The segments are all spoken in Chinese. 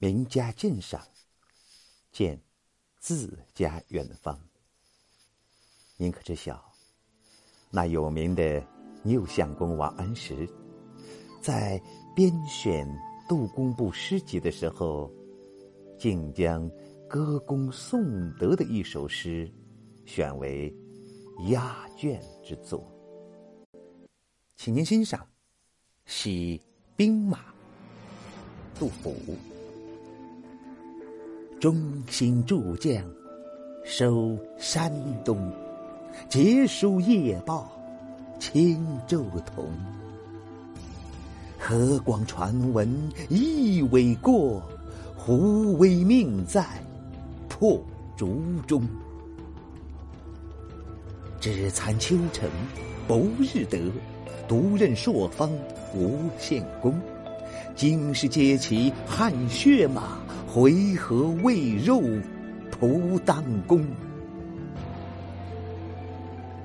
名家鉴赏，见自家远方。您可知晓，那有名的右相公王安石，在编选杜工部诗集的时候，竟将歌功颂德的一首诗选为压卷之作，请您欣赏《喜兵马》。杜甫：忠心诸将收山东，捷书夜报轻舟同。河广传闻一苇过，胡威命在破竹中。只惭秋城不日得，独任朔方无限功。经世皆骑汗血马，回纥为肉仆当弓。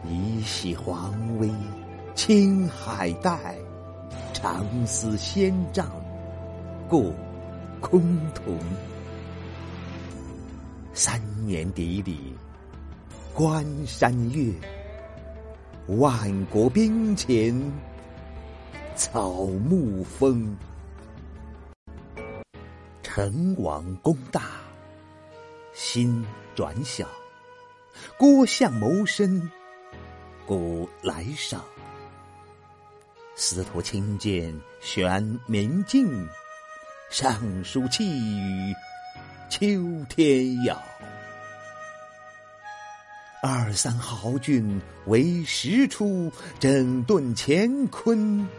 一袭黄威青海带，长思仙丈过崆峒。三年砥砺关山月，万国兵前草木风。成王功大，心转小；郭相谋深，古来少。司徒亲见玄明镜，上书气宇秋天遥。二三豪俊为时出，整顿乾坤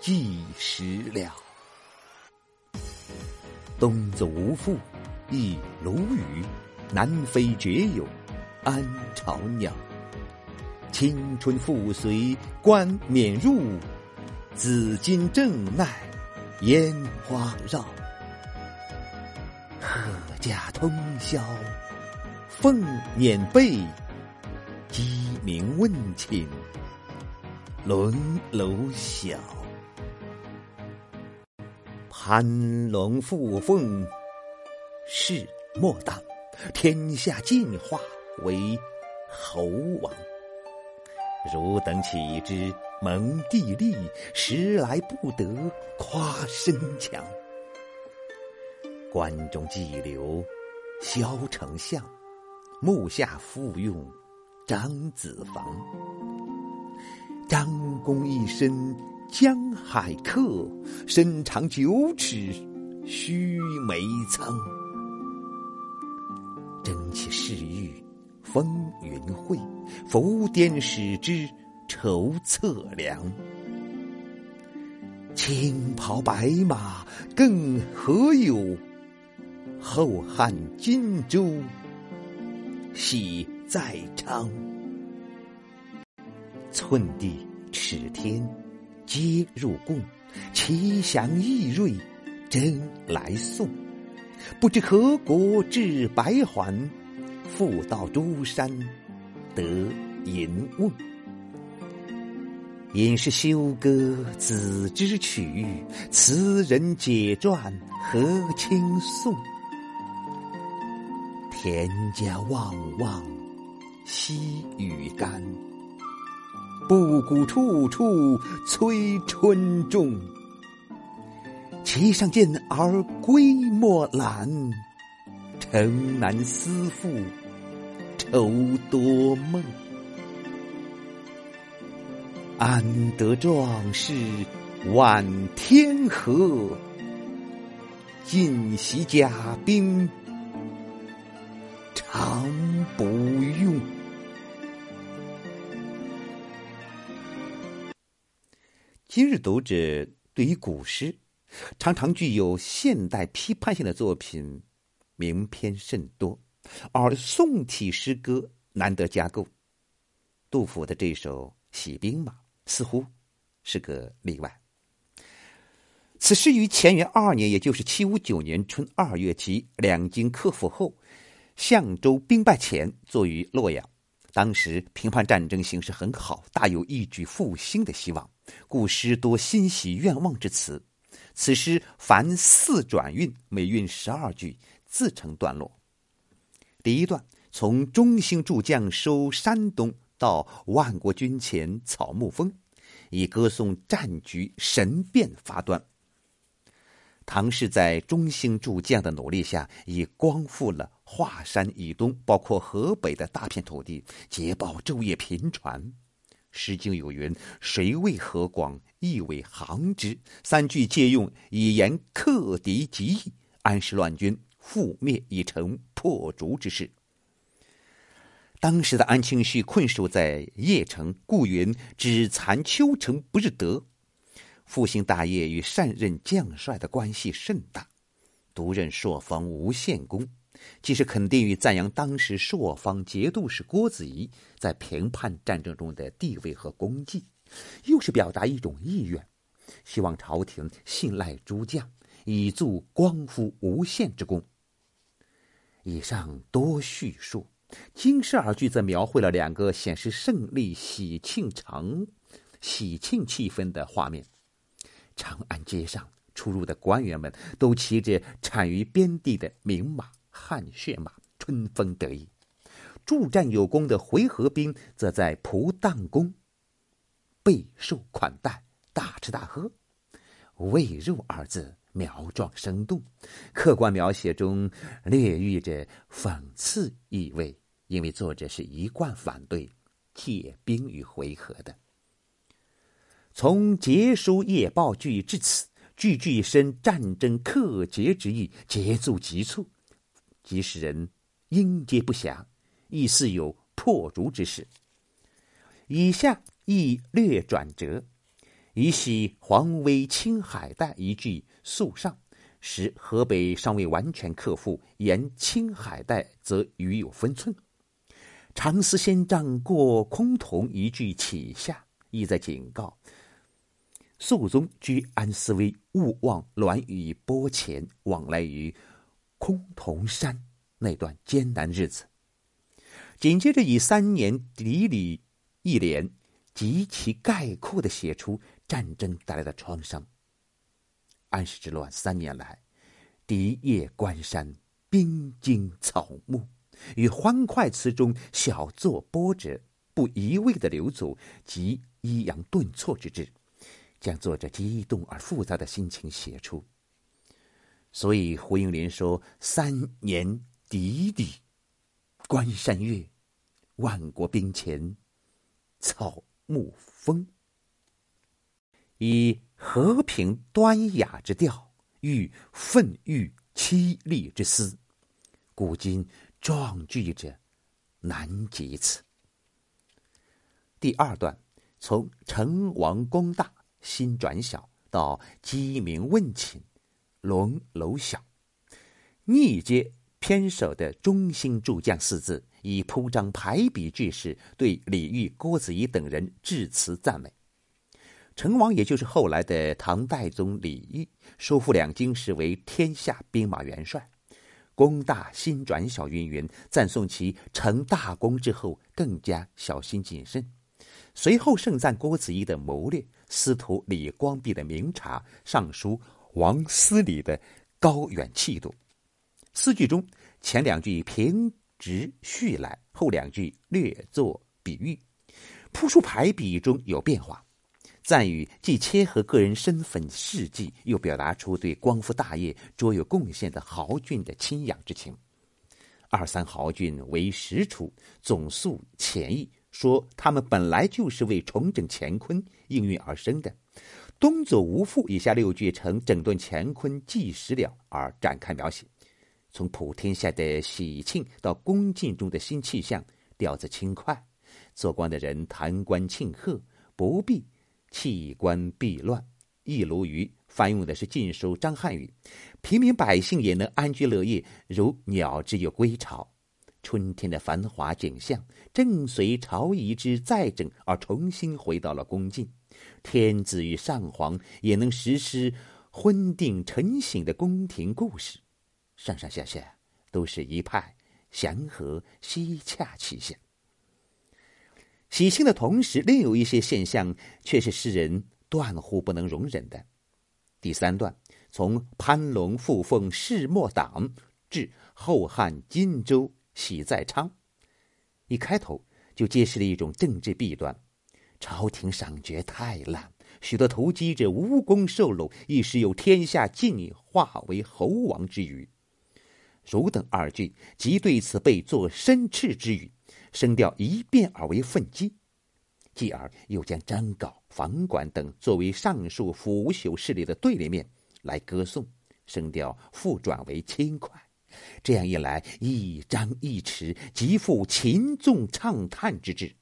计时了。东走无父，亦鲁豫；南飞绝友，安巢鸟。青春复随冠冕入，紫金正奈烟花绕。阖家通宵奉碾被，鸡鸣问寝轮楼晓。攀龙附凤，事莫当；天下进化为猴王。汝等岂知蒙地利，时来不得夸身强。关中寄留萧丞相，目下复用张子房。张公一身。江海客，身长九尺，须眉苍。争其世欲，风云会，浮颠使之筹策量。青袍白马更何有？后汉荆州喜在昌。寸地尺天。皆入贡，奇祥异瑞，真来送。不知何国至白环，复到诸山得银瓮。因是休歌子之曲，词人解传何轻颂？田家旺旺，溪雨干。布谷处处催春种，其上见而归莫懒。城南思妇愁多梦，安得壮士挽天河？尽袭甲兵常不用。今日读者对于古诗，常常具有现代批判性的作品，名篇甚多，而宋体诗歌难得加构。杜甫的这首《喜兵马》似乎是个例外。此诗于乾元二年，也就是七五九年春二月，即两京克服后，相州兵败前，作于洛阳。当时平叛战争形势很好，大有一举复兴的希望。故诗多欣喜愿望之词，此诗凡四转韵，每韵十二句，自成段落。第一段从中兴诸将收山东到万国军前草木丰，以歌颂战局神变发端。唐氏在中兴诸将的努力下，已光复了华山以东，包括河北的大片土地，捷报昼夜频传。《诗经》有云：“谁为河广，亦为行之。”三句借用，以言克敌极易，安史乱军，覆灭已成破竹之势。当时的安庆绪困守在邺城，故云：“只残丘城不日得。”复兴大业与善任将帅的关系甚大。独任朔方无限功，既是肯定与赞扬当时朔方节度使郭子仪在平叛战争中的地位和功绩，又是表达一种意愿，希望朝廷信赖诸将，以助光复无限之功。以上多叙述。经十二句则描绘了两个显示胜利、喜庆长、喜庆气氛的画面。长安街上出入的官员们都骑着产于边地的名马、汗血马，春风得意；助战有功的回纥兵则在蒲荡宫备受款待，大吃大喝。喂肉二字苗壮生动，客观描写中略寓着讽刺意味。因为作者是一贯反对借兵与回纥的。从结书夜报句至此，句句生战争克节之意，节奏急促，即使人应接不暇，亦似有破竹之势。以下亦略转折，以喜黄威青海带一句肃上，使河北尚未完全克复，沿青海带则余有分寸。长思仙仗过崆峒，一句起下，意在警告肃宗居安思危，勿忘栾宇波前往来于崆峒山那段艰难日子。紧接着以三年砥砺一联，极其概括的写出战争带来的创伤。安史之乱三年来，敌夜关山，兵精草木。与欢快词中小作波折、不一味的流走及抑扬顿挫之至，将作者激动而复杂的心情写出。所以胡应麟说：“三年砥砺，关山月，万国兵前，草木风。”以和平端雅之调，喻愤郁凄厉之思，古今。壮句者难及此。第二段从成王功大心转小到鸡鸣问寝龙楼小，逆接偏首的中兴诸将四字，以铺张排比句式对李煜、郭子仪等人致辞赞美。成王也就是后来的唐代宗李煜，收复两京时为天下兵马元帅。功大心转小，云云赞颂其成大功之后更加小心谨慎。随后盛赞郭子仪的谋略，司徒李光弼的明察，尚书王思礼的高远气度。四句中前两句平直叙来，后两句略作比喻，铺出排比中有变化。赞语既切合个人身份事迹，又表达出对光复大业卓有贡献的豪俊的亲仰之情。二三豪俊为实处，总诉前意，说他们本来就是为重整乾坤应运而生的。东走无复，以下六句呈整顿乾坤纪实了而展开描写，从普天下的喜庆到宫禁中的新气象，调子轻快，做官的人弹冠庆贺，不必。弃官避乱，一如于翻用的是晋书张翰语，平民百姓也能安居乐业，如鸟之有归巢。春天的繁华景象，正随朝仪之再整而重新回到了宫禁。天子与上皇也能实施昏定晨醒的宫廷故事，上上下下都是一派祥和西洽气象。喜庆的同时，另有一些现象却是世人断乎不能容忍的。第三段从潘龙复奉世莫党至后汉荆州喜在昌，一开头就揭示了一种政治弊端：朝廷赏爵太滥，许多投机者无功受禄，一时有天下尽化为猴王之虞。汝等二郡即对此被作申斥之语，声调一变而为愤激。继而又将张镐、房管等作为上述腐朽势力的对立面来歌颂，声调复转为轻快。这样一来，一张一弛，极富秦纵畅叹之志。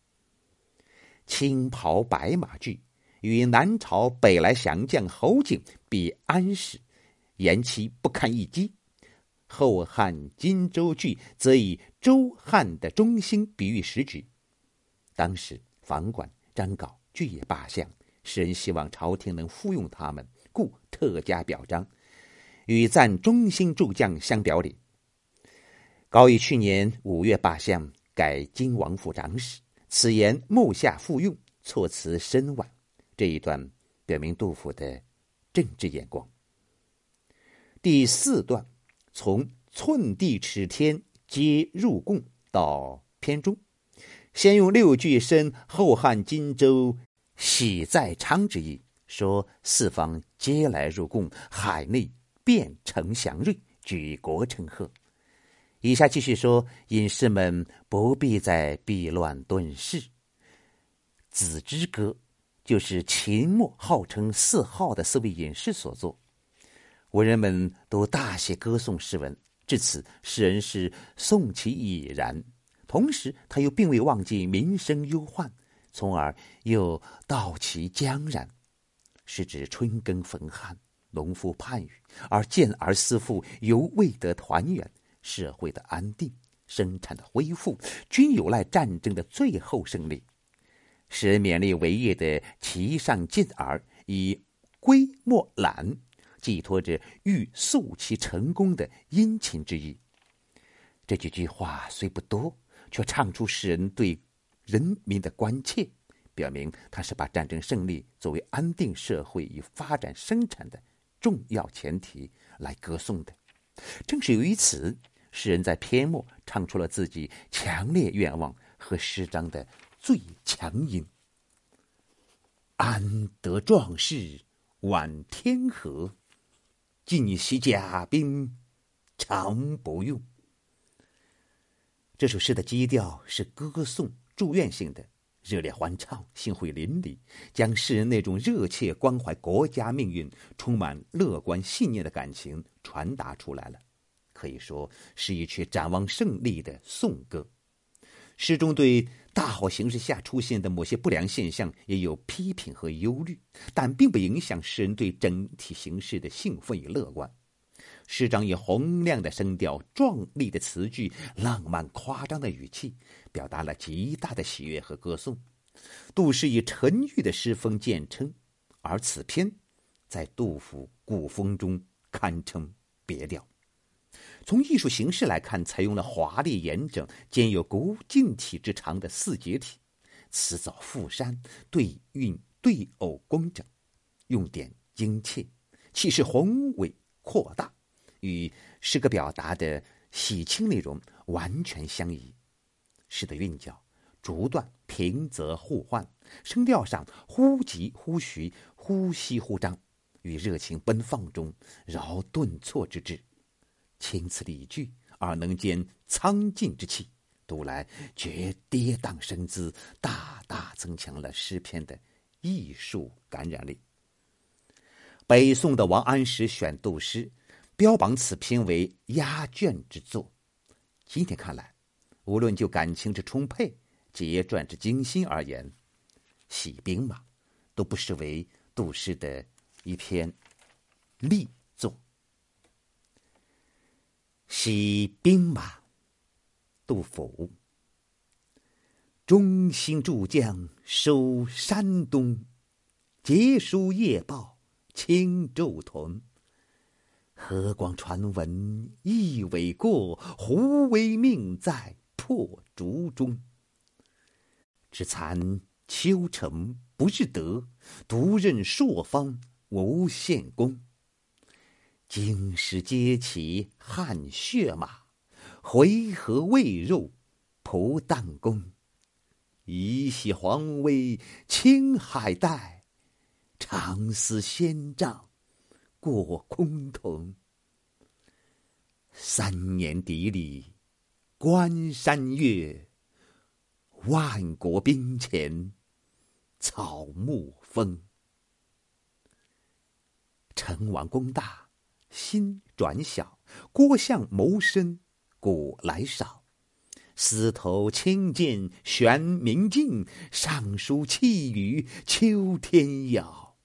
青袍白马剧与南朝北来降将侯景比安史、言其不堪一击；后汉荆州剧则以周汉的中兴比喻时局。当时。房管、张镐俱也罢相，使人希望朝廷能复用他们，故特加表彰，与赞忠心诸将相表里。高于去年五月罢相，改金王府长史，此言目下复用，措辞深婉。这一段表明杜甫的政治眼光。第四段从寸地尺天皆入贡到篇中。先用六句申后汉荆州喜在昌之意，说四方皆来入贡，海内变成祥瑞，举国称贺。以下继续说隐士们不必再避乱遁世。子之歌就是秦末号称四号的四位隐士所作，文人们都大写歌颂诗文。至此，诗人是颂其已然。同时，他又并未忘记民生忧患，从而又道其将然，是指春耕逢旱，农夫盼雨，而健儿思父犹未得团圆，社会的安定、生产的恢复，均有赖战争的最后胜利。使人勉励为业的齐上进儿，以归莫懒，寄托着欲速其成功的殷勤之意。这几句话虽不多。却唱出诗人对人民的关切，表明他是把战争胜利作为安定社会与发展生产的重要前提来歌颂的。正是由于此，诗人在篇末唱出了自己强烈愿望和诗章的最强音：“安得壮士挽天河，尽息甲兵常不用。”这首诗的基调是歌颂、祝愿性的，热烈欢唱，兴会淋漓，将诗人那种热切关怀国家命运、充满乐观信念的感情传达出来了。可以说是一曲展望胜利的颂歌。诗中对大好形势下出现的某些不良现象也有批评和忧虑，但并不影响诗人对整体形势的兴奋与乐观。诗章以洪亮的声调、壮丽的词句、浪漫夸张的语气，表达了极大的喜悦和歌颂。杜诗以沉郁的诗风见称，而此篇在杜甫古风中堪称别调。从艺术形式来看，采用了华丽严整、兼有古劲体之长的四节体，词藻富山，对韵对偶工整，用典精切，气势宏伟扩大。与诗歌表达的喜庆内容完全相宜，诗的韵脚逐段平仄互换，声调上忽急忽徐，忽息忽张，与热情奔放中饶顿挫之至，轻词理句而能兼苍劲之气，读来觉跌宕生姿，大大增强了诗篇的艺术感染力。北宋的王安石选杜诗。标榜此篇为压卷之作。今天看来，无论就感情之充沛、节传之精心而言，《喜兵马》都不失为杜诗的一篇力《喜兵马》，杜甫。中兴诸将收山东，捷书夜报轻舟屯。河广传闻一苇过，胡为命在破竹中。只惭秋城不日得，独任朔方无限功。经世皆起汗血马，回纥未入蒲荡宫。一袭黄威青海带，长思仙杖过崆峒。三年砥砺关山月，万国兵前草木风。成王功大，心转小；郭象谋深，古来少。司头轻剑悬明镜，上书气宇秋天要。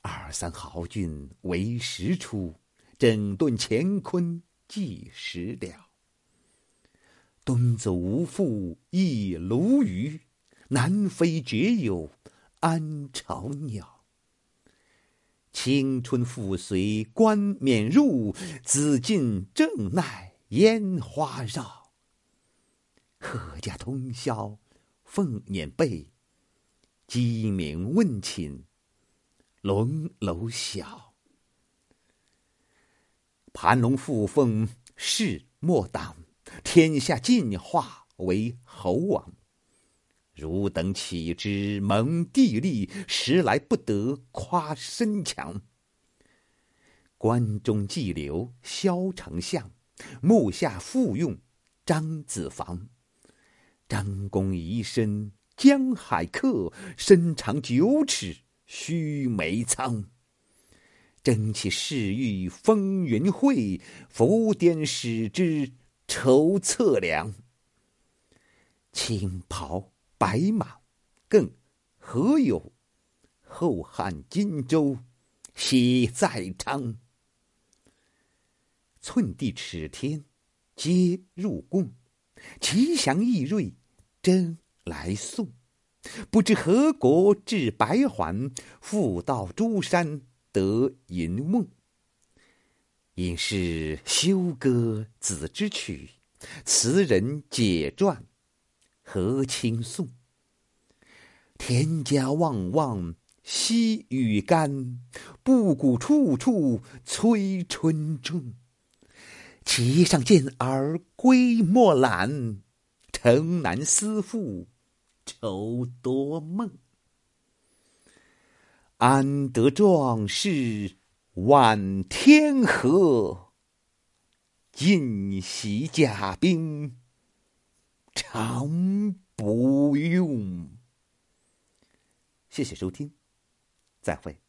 二三豪俊为时出，整顿乾坤计时了。东子无父亦鲈鱼，南飞绝有安巢鸟。青春复随冠冕入，紫禁正奈烟花绕。阖家通宵凤辇背，鸡鸣问寝龙楼晓。盘龙附凤势莫挡，天下进化为猴王。汝等岂知蒙地利，时来不得夸身强。关中计留萧丞相，目下复用张子房。张公一身江海客，身长九尺须眉苍。争气世欲风云会，浮颠使之筹策量。青袍。白马，更何有？后汉荆州，喜在昌。寸地尺天，皆入贡；吉祥异瑞，真来送。不知何国至白环，复到诸山得银瓮。因是休歌子之曲，词人解传。何轻颂？田家望望西雨干，布谷处处催春种。骑上健儿归莫懒，城南思妇愁多梦。安得壮士万天河，尽袭甲兵。常不用。谢谢收听，再会。